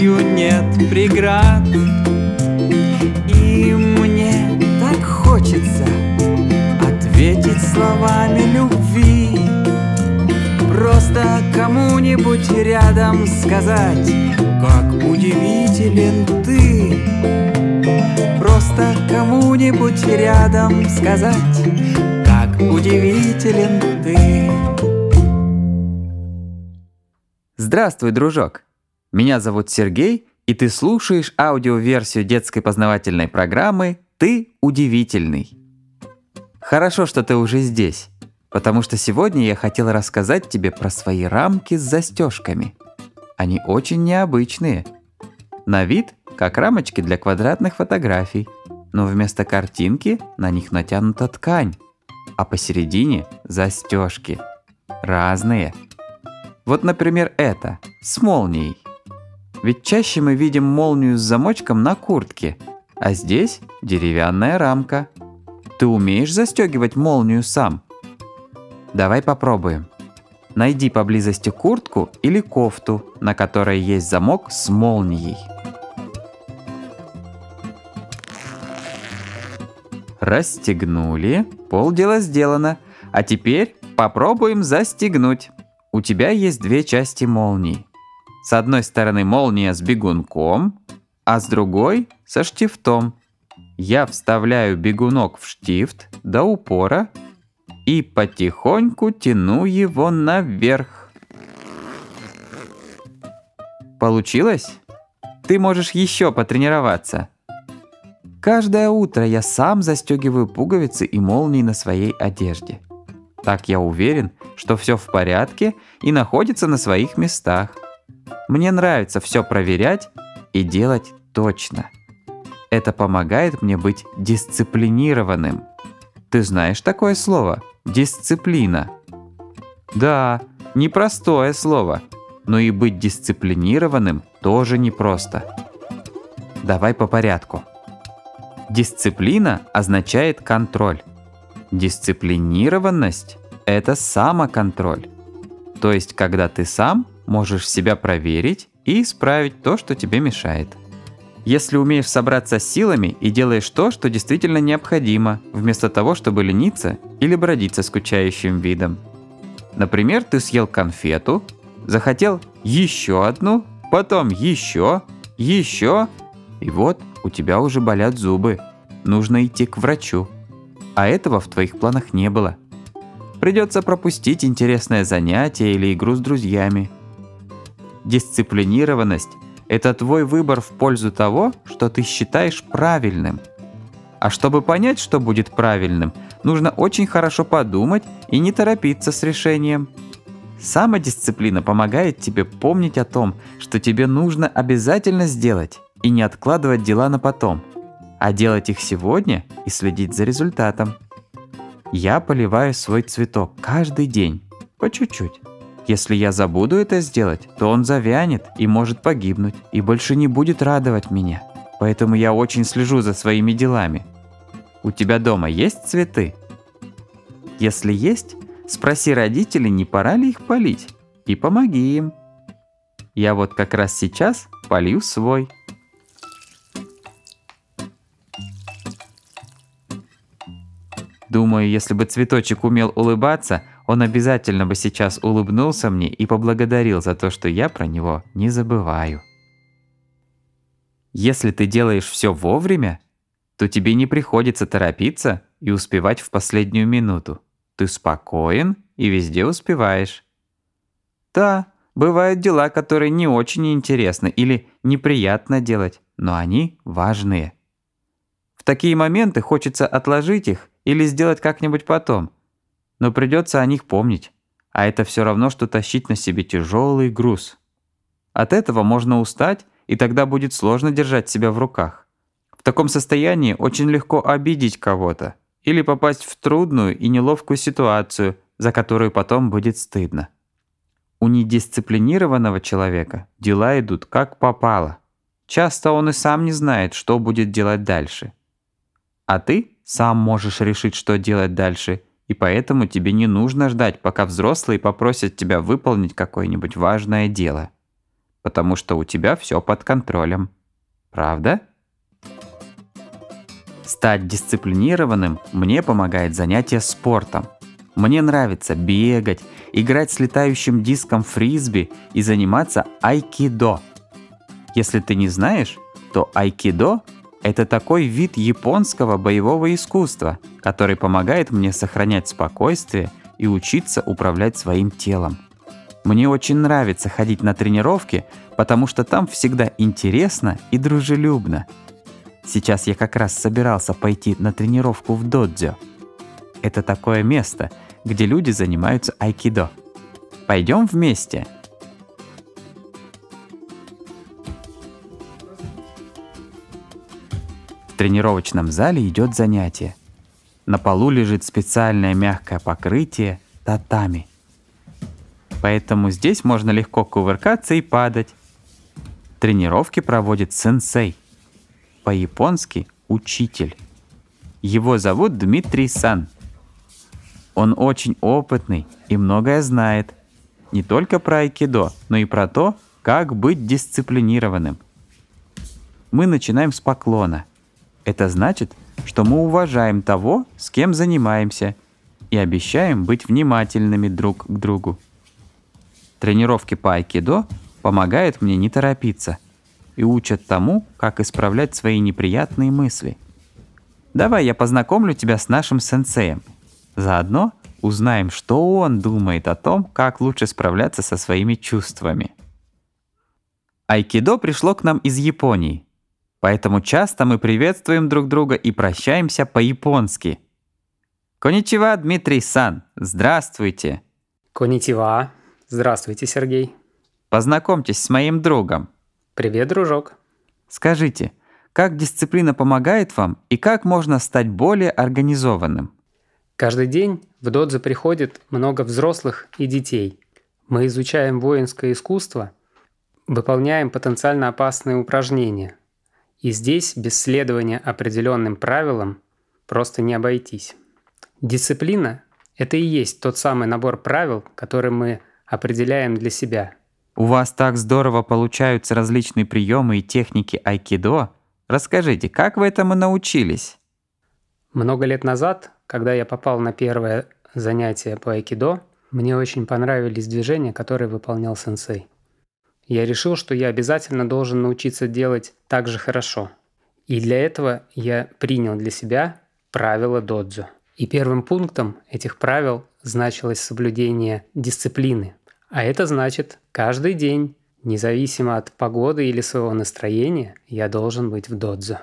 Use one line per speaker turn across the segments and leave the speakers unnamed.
счастью нет преград. И мне так хочется Ответить словами любви. Просто кому-нибудь рядом сказать Как удивителен ты. Просто кому-нибудь рядом сказать Как удивителен ты.
Здравствуй, дружок! Меня зовут Сергей, и ты слушаешь аудиоверсию детской познавательной программы «Ты удивительный». Хорошо, что ты уже здесь, потому что сегодня я хотел рассказать тебе про свои рамки с застежками. Они очень необычные. На вид как рамочки для квадратных фотографий, но вместо картинки на них натянута ткань, а посередине застежки. Разные – вот, например, это, с молнией. Ведь чаще мы видим молнию с замочком на куртке, а здесь деревянная рамка. Ты умеешь застегивать молнию сам? Давай попробуем. Найди поблизости куртку или кофту, на которой есть замок с молнией. Расстегнули, полдела сделано. А теперь попробуем застегнуть. У тебя есть две части молнии. С одной стороны молния с бегунком, а с другой со штифтом. Я вставляю бегунок в штифт до упора и потихоньку тяну его наверх. Получилось? Ты можешь еще потренироваться. Каждое утро я сам застегиваю пуговицы и молнии на своей одежде. Так я уверен, что все в порядке и находится на своих местах. Мне нравится все проверять и делать точно. Это помогает мне быть дисциплинированным. Ты знаешь такое слово? Дисциплина. Да, непростое слово, но и быть дисциплинированным тоже непросто. Давай по порядку. Дисциплина означает контроль. Дисциплинированность – это самоконтроль. То есть, когда ты сам можешь себя проверить и исправить то, что тебе мешает. Если умеешь собраться с силами и делаешь то, что действительно необходимо, вместо того, чтобы лениться или бродить со скучающим видом. Например, ты съел конфету, захотел еще одну, потом еще, еще, и вот у тебя уже болят зубы. Нужно идти к врачу а этого в твоих планах не было. Придется пропустить интересное занятие или игру с друзьями. Дисциплинированность – это твой выбор в пользу того, что ты считаешь правильным. А чтобы понять, что будет правильным, нужно очень хорошо подумать и не торопиться с решением. Самодисциплина помогает тебе помнить о том, что тебе нужно обязательно сделать и не откладывать дела на потом – а делать их сегодня и следить за результатом. Я поливаю свой цветок каждый день, по чуть-чуть. Если я забуду это сделать, то он завянет и может погибнуть, и больше не будет радовать меня. Поэтому я очень слежу за своими делами. У тебя дома есть цветы? Если есть, спроси родителей, не пора ли их полить, и помоги им. Я вот как раз сейчас полью свой. Думаю, если бы цветочек умел улыбаться, он обязательно бы сейчас улыбнулся мне и поблагодарил за то, что я про него не забываю. Если ты делаешь все вовремя, то тебе не приходится торопиться и успевать в последнюю минуту. Ты спокоен и везде успеваешь. Да, бывают дела, которые не очень интересны или неприятно делать, но они важные. В такие моменты хочется отложить их или сделать как-нибудь потом. Но придется о них помнить, а это все равно, что тащить на себе тяжелый груз. От этого можно устать, и тогда будет сложно держать себя в руках. В таком состоянии очень легко обидеть кого-то или попасть в трудную и неловкую ситуацию, за которую потом будет стыдно. У недисциплинированного человека дела идут как попало. Часто он и сам не знает, что будет делать дальше. А ты сам можешь решить, что делать дальше, и поэтому тебе не нужно ждать, пока взрослые попросят тебя выполнить какое-нибудь важное дело. потому что у тебя все под контролем. Правда? Стать дисциплинированным мне помогает занятие спортом. Мне нравится бегать, играть с летающим диском фрисби и заниматься айкидо. Если ты не знаешь, то айкидо – это такой вид японского боевого искусства, который помогает мне сохранять спокойствие и учиться управлять своим телом. Мне очень нравится ходить на тренировки, потому что там всегда интересно и дружелюбно. Сейчас я как раз собирался пойти на тренировку в додзё. Это такое место, где люди занимаются айкидо. Пойдем вместе. Тренировочном зале идет занятие. На полу лежит специальное мягкое покрытие татами. Поэтому здесь можно легко кувыркаться и падать. Тренировки проводит сенсей. По-японски учитель. Его зовут Дмитрий Сан. Он очень опытный и многое знает. Не только про айкидо, но и про то, как быть дисциплинированным. Мы начинаем с поклона. Это значит, что мы уважаем того, с кем занимаемся, и обещаем быть внимательными друг к другу. Тренировки по айкидо помогают мне не торопиться и учат тому, как исправлять свои неприятные мысли. Давай я познакомлю тебя с нашим сенсеем. Заодно узнаем, что он думает о том, как лучше справляться со своими чувствами. Айкидо пришло к нам из Японии, поэтому часто мы приветствуем друг друга и прощаемся по-японски. Коничева, Дмитрий Сан, здравствуйте.
Коничева, здравствуйте, Сергей.
Познакомьтесь с моим другом.
Привет, дружок.
Скажите, как дисциплина помогает вам и как можно стать более организованным?
Каждый день в додзе приходит много взрослых и детей. Мы изучаем воинское искусство, выполняем потенциально опасные упражнения. И здесь без следования определенным правилам просто не обойтись. Дисциплина – это и есть тот самый набор правил, который мы определяем для себя.
У вас так здорово получаются различные приемы и техники айкидо. Расскажите, как вы этому научились?
Много лет назад когда я попал на первое занятие по айкидо, мне очень понравились движения, которые выполнял сенсей. Я решил, что я обязательно должен научиться делать так же хорошо. И для этого я принял для себя правила додзо. И первым пунктом этих правил значилось соблюдение дисциплины. А это значит, каждый день, независимо от погоды или своего настроения, я должен быть в додзо.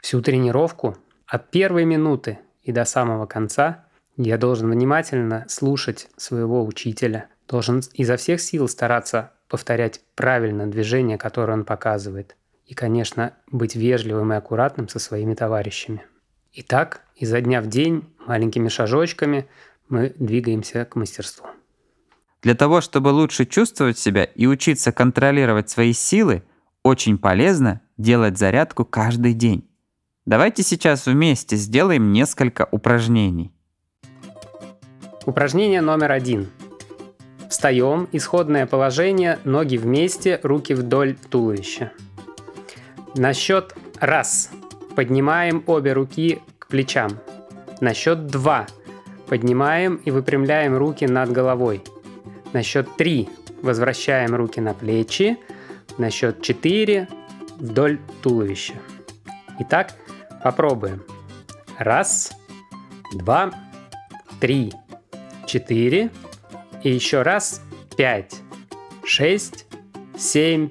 Всю тренировку от первой минуты и до самого конца я должен внимательно слушать своего учителя, должен изо всех сил стараться повторять правильно движение, которое он показывает. И, конечно, быть вежливым и аккуратным со своими товарищами. И так, изо дня в день, маленькими шажочками мы двигаемся к мастерству.
Для того, чтобы лучше чувствовать себя и учиться контролировать свои силы, очень полезно делать зарядку каждый день. Давайте сейчас вместе сделаем несколько упражнений.
Упражнение номер один. Встаем, исходное положение, ноги вместе, руки вдоль туловища. На счет раз поднимаем обе руки к плечам. На счет два поднимаем и выпрямляем руки над головой. На счет три возвращаем руки на плечи. На счет четыре вдоль туловища. Итак, Попробуем. Раз, два, три, четыре. И еще раз. Пять, шесть, семь,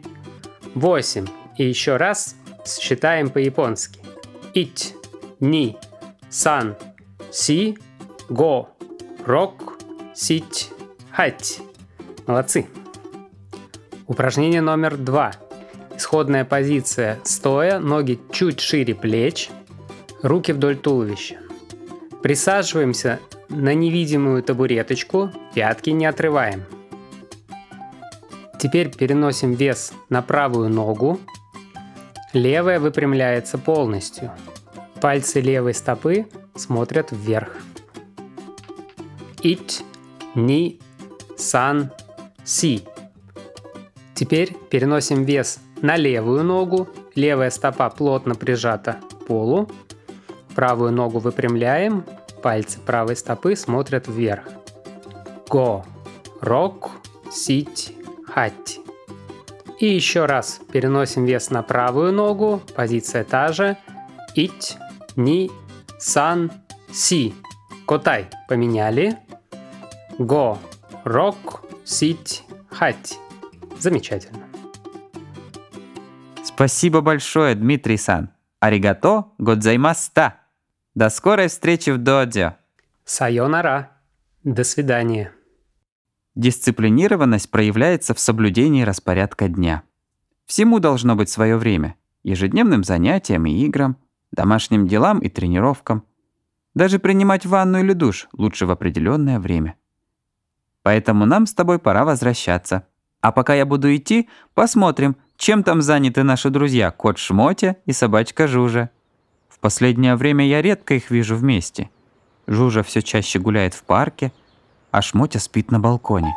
восемь. И еще раз считаем по-японски. Ить, ни, сан, си, го, рок, сить, хать. Молодцы. Упражнение номер два. Исходная позиция стоя, ноги чуть шире плеч – руки вдоль туловища. Присаживаемся на невидимую табуреточку, пятки не отрываем. Теперь переносим вес на правую ногу. Левая выпрямляется полностью. Пальцы левой стопы смотрят вверх. Ить, ни, сан, си. Теперь переносим вес на левую ногу, левая стопа плотно прижата к полу, правую ногу выпрямляем, пальцы правой стопы смотрят вверх. Го, рок, сить, хать. И еще раз переносим вес на правую ногу, позиция та же. Ить, ни, сан, си. Котай поменяли. Го, рок, сить, хать. Замечательно.
Спасибо большое, Дмитрий Сан. Аригато годзаймаста. До скорой встречи в додзё.
Сайонара. До свидания.
Дисциплинированность проявляется в соблюдении распорядка дня. Всему должно быть свое время. Ежедневным занятиям и играм, домашним делам и тренировкам. Даже принимать ванну или душ лучше в определенное время. Поэтому нам с тобой пора возвращаться. А пока я буду идти, посмотрим, чем там заняты наши друзья кот Шмотя и собачка Жужа. Последнее время я редко их вижу вместе. Жужа все чаще гуляет в парке, а Шмотя спит на балконе.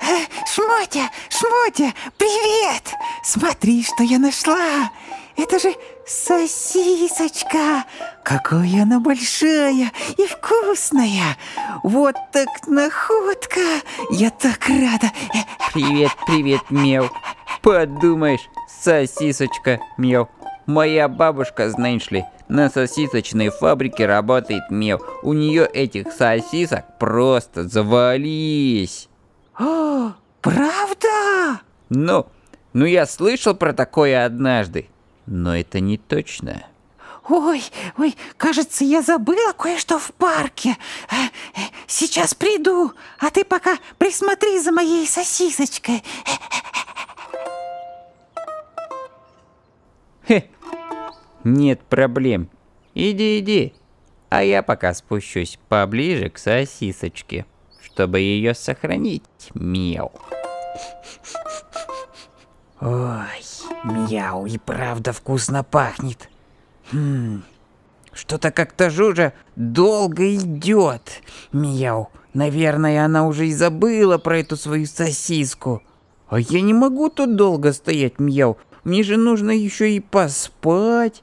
Э, Шмотя, Шмотя, привет! Смотри, что я нашла! Это же сосисочка! Какая она большая и вкусная! Вот так находка! Я так рада!
Привет, привет, Мел. Подумаешь, сосисочка, Мел. Моя бабушка, знаешь ли, на сосисочной фабрике работает Мел. У нее этих сосисок просто завались.
О, правда?
Ну, ну я слышал про такое однажды, но это не точно.
Ой, ой, кажется, я забыла кое-что в парке. Э, э, Сейчас приду, а ты пока присмотри за моей сосисочкой.
Хе, нет проблем. Иди, иди. А я пока спущусь поближе к сосисочке, чтобы ее сохранить, Мел.
Ой, мяу, и правда вкусно пахнет. Хм, что-то как-то Жужа долго идет. Мяу, наверное, она уже и забыла про эту свою сосиску. А я не могу тут долго стоять, мяу. Мне же нужно еще и поспать.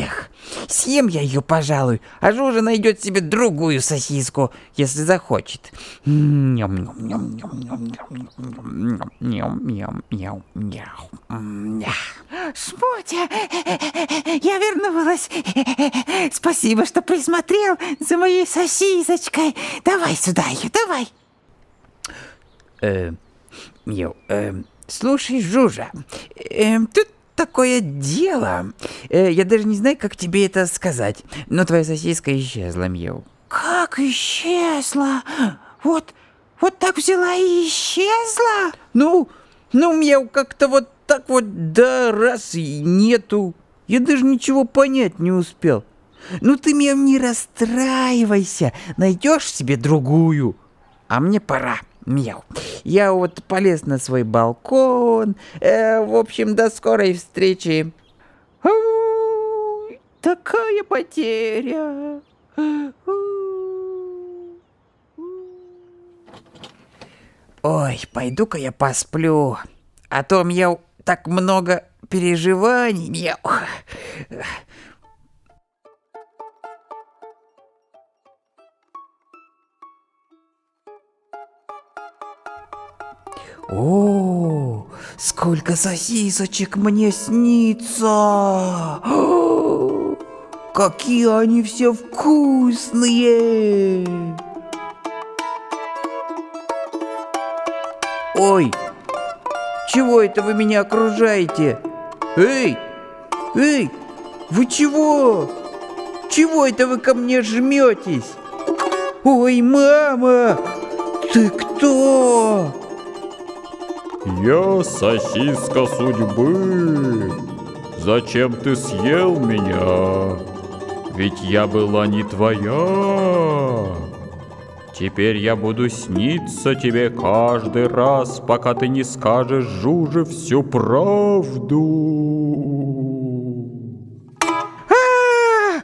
Эх, съем я ее, пожалуй, а Жужа найдет себе другую сосиску, если захочет. Шмотя, я вернулась. Спасибо, что присмотрел за моей сосисочкой. Давай сюда ее, давай.
Э,
эм, слушай, Жужа, эм, тут такое дело. Э, я даже не знаю, как тебе это сказать. Но твоя сосиска исчезла, Мяу. Как исчезла? Вот, вот так взяла и исчезла? Ну, ну, Мяу, как-то вот так вот, да, раз и нету. Я даже ничего понять не успел. Ну ты, Мяу, не расстраивайся. Найдешь себе другую. А мне пора. Мяу. Я вот полез на свой балкон. Э, в общем, до скорой встречи. Такая потеря. Ой, пойду-ка я посплю. А то мне так много переживаний. Мяу. О, сколько сосисочек мне снится! Какие они все вкусные! Ой, чего это вы меня окружаете? Эй, эй, вы чего? Чего это вы ко мне жметесь? Ой, мама, ты кто?
Я сосиска судьбы. Зачем ты съел меня? Ведь я была не твоя. Теперь я буду сниться тебе каждый раз, пока ты не скажешь Жуже всю правду.
А!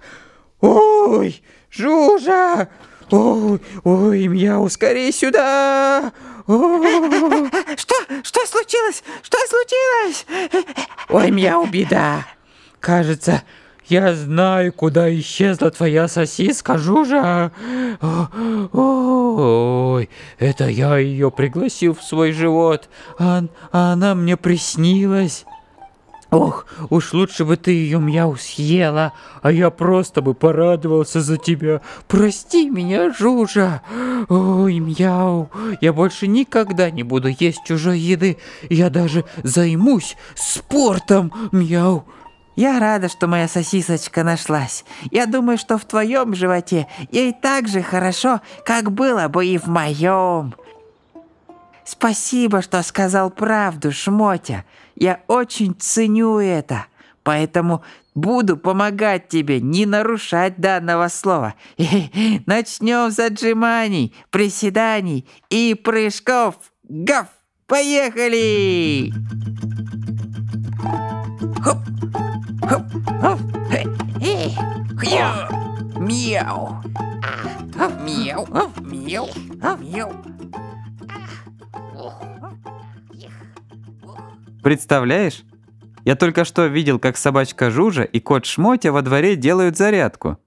Ой, Жужа!
Ой, ой, мяу, скорее сюда! Что? Что случилось? Что случилось? Ой, мяу, беда. Кажется, я знаю, куда исчезла твоя сосиска, Жужа. Ой, это я ее пригласил в свой живот, а, а она мне приснилась. Ох, уж лучше бы ты ее мяу съела, а я просто бы порадовался за тебя. Прости меня, Жужа. Ой, мяу, я больше никогда не буду есть чужой еды. Я даже займусь спортом, мяу.
Я рада, что моя сосисочка нашлась. Я думаю, что в твоем животе ей так же хорошо, как было бы и в моем. Спасибо, что сказал правду, Шмотя. Я очень ценю это. Поэтому буду помогать тебе не нарушать данного слова. Начнем с отжиманий, приседаний и прыжков. Гав! Поехали! Хоп! Хоп! Хоп! Мяу! Мяу! Мяу! Мяу!
Представляешь? Я только что видел, как собачка Жужа и кот Шмотя во дворе делают зарядку.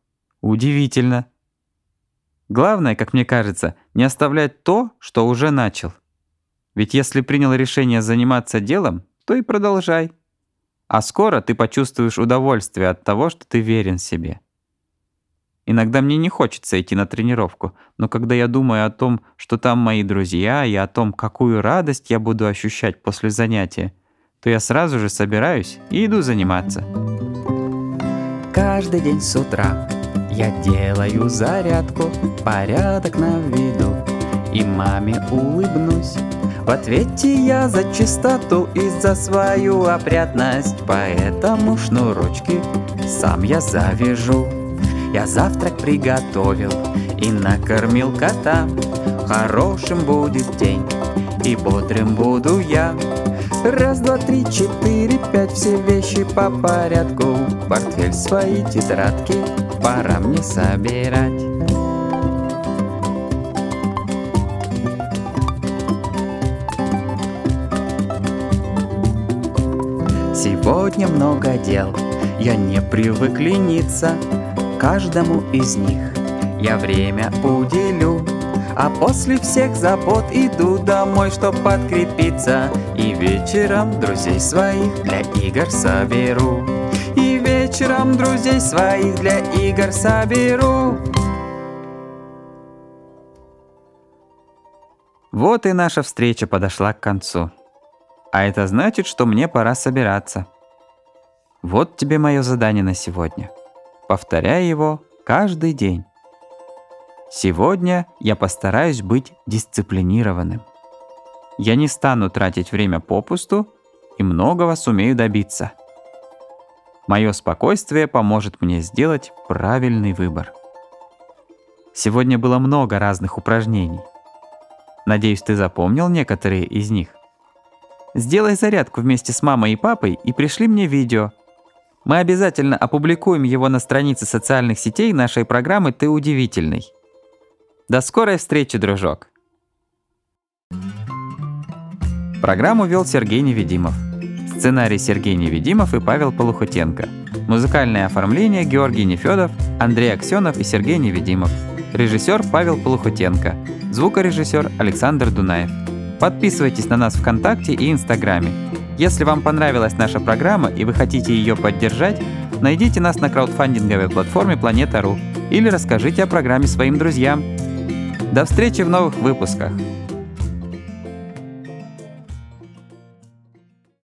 Удивительно. Главное, как мне кажется, не оставлять то, что уже начал. Ведь если принял решение заниматься делом, то и продолжай. А скоро ты почувствуешь удовольствие от того, что ты верен себе. Иногда мне не хочется идти на тренировку, но когда я думаю о том, что там мои друзья, и о том, какую радость я буду ощущать после занятия, то я сразу же собираюсь и иду заниматься.
Каждый день с утра я делаю зарядку, порядок на виду, и маме улыбнусь. В ответе я за чистоту и за свою опрятность, поэтому шнурочки сам я завяжу. Я завтрак приготовил и накормил кота. Хорошим будет день и бодрым буду я. Раз, два, три, четыре, пять, все вещи по порядку. Портфель свои тетрадки пора мне собирать. Сегодня много дел, я не привык лениться каждому из них я время уделю. А после всех забот иду домой, чтоб подкрепиться И вечером друзей своих для игр соберу И вечером друзей своих для игр соберу
Вот и наша встреча подошла к концу. А это значит, что мне пора собираться. Вот тебе мое задание на сегодня – повторяя его каждый день. Сегодня я постараюсь быть дисциплинированным. Я не стану тратить время попусту и многого сумею добиться. Мое спокойствие поможет мне сделать правильный выбор. Сегодня было много разных упражнений. Надеюсь, ты запомнил некоторые из них. Сделай зарядку вместе с мамой и папой и пришли мне видео, мы обязательно опубликуем его на странице социальных сетей нашей программы «Ты удивительный». До скорой встречи, дружок! Программу вел Сергей Невидимов. Сценарий Сергей Невидимов и Павел Полухотенко. Музыкальное оформление Георгий Нефедов, Андрей Аксенов и Сергей Невидимов. Режиссер Павел Полухотенко. Звукорежиссер Александр Дунаев. Подписывайтесь на нас ВКонтакте и Инстаграме. Если вам понравилась наша программа и вы хотите ее поддержать, найдите нас на краудфандинговой платформе Планета.ру или расскажите о программе своим друзьям. До встречи в новых выпусках!